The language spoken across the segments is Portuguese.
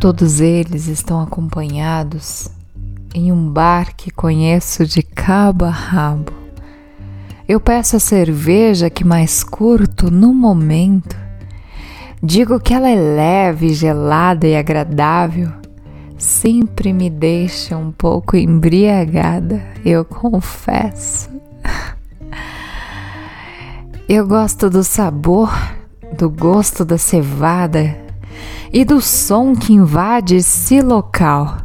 Todos eles estão acompanhados em um bar que conheço de cabo a rabo. Eu peço a cerveja que mais curto no momento. Digo que ela é leve, gelada e agradável. Sempre me deixa um pouco embriagada, eu confesso. Eu gosto do sabor, do gosto da cevada e do som que invade esse local.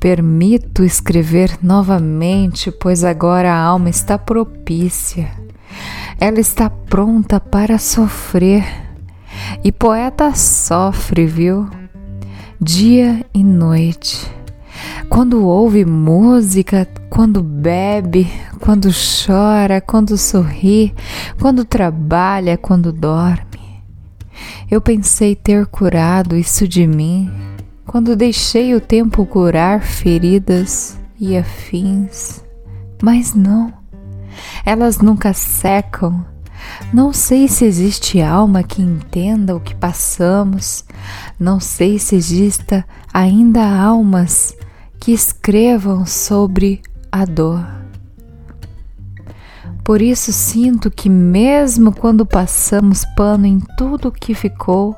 Permito escrever novamente, pois agora a alma está propícia. Ela está pronta para sofrer. E poeta sofre, viu? Dia e noite. Quando ouve música, quando bebe, quando chora, quando sorri, quando trabalha, quando dorme. Eu pensei ter curado isso de mim quando deixei o tempo curar feridas e afins, mas não, elas nunca secam. Não sei se existe alma que entenda o que passamos, não sei se exista ainda almas que escrevam sobre a dor. Por isso sinto que, mesmo quando passamos pano em tudo o que ficou,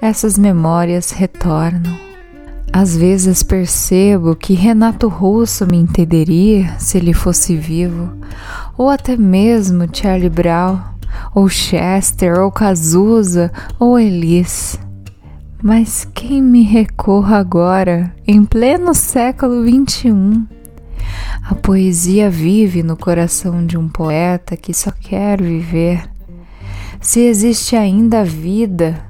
essas memórias retornam. Às vezes percebo que Renato Russo me entenderia se ele fosse vivo, ou até mesmo Charlie Brown, ou Chester, ou Cazuza, ou Elis. Mas quem me recorra agora, em pleno século XXI? A poesia vive no coração de um poeta que só quer viver. Se existe ainda vida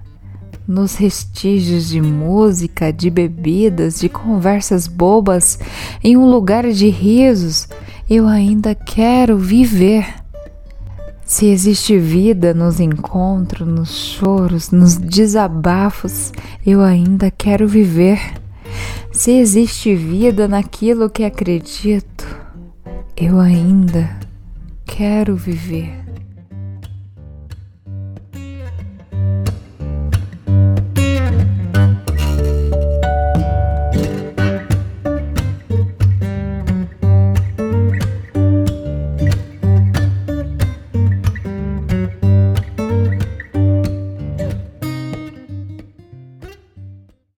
nos restígios de música, de bebidas, de conversas bobas, em um lugar de risos, eu ainda quero viver. Se existe vida nos encontros, nos choros, nos desabafos, eu ainda quero viver. Se existe vida naquilo que acredito, eu ainda quero viver.